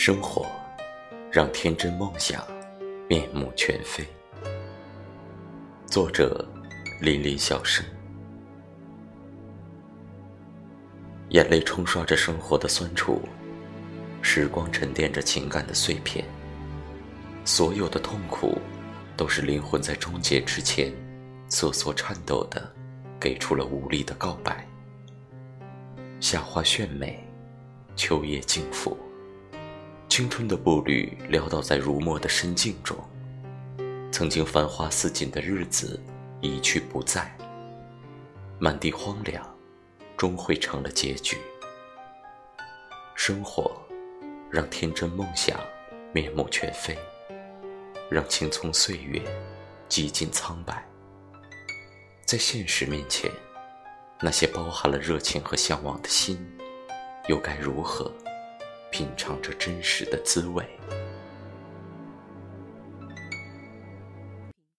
生活让天真梦想面目全非。作者：林林小生。眼泪冲刷着生活的酸楚，时光沉淀着情感的碎片。所有的痛苦，都是灵魂在终结之前瑟瑟颤抖的，给出了无力的告白。夏花炫美，秋叶静抚。青春的步履潦倒在如墨的深境中，曾经繁花似锦的日子一去不再，满地荒凉，终会成了结局。生活让天真梦想面目全非，让青葱岁月几近苍白。在现实面前，那些包含了热情和向往的心，又该如何？品尝着真实的滋味。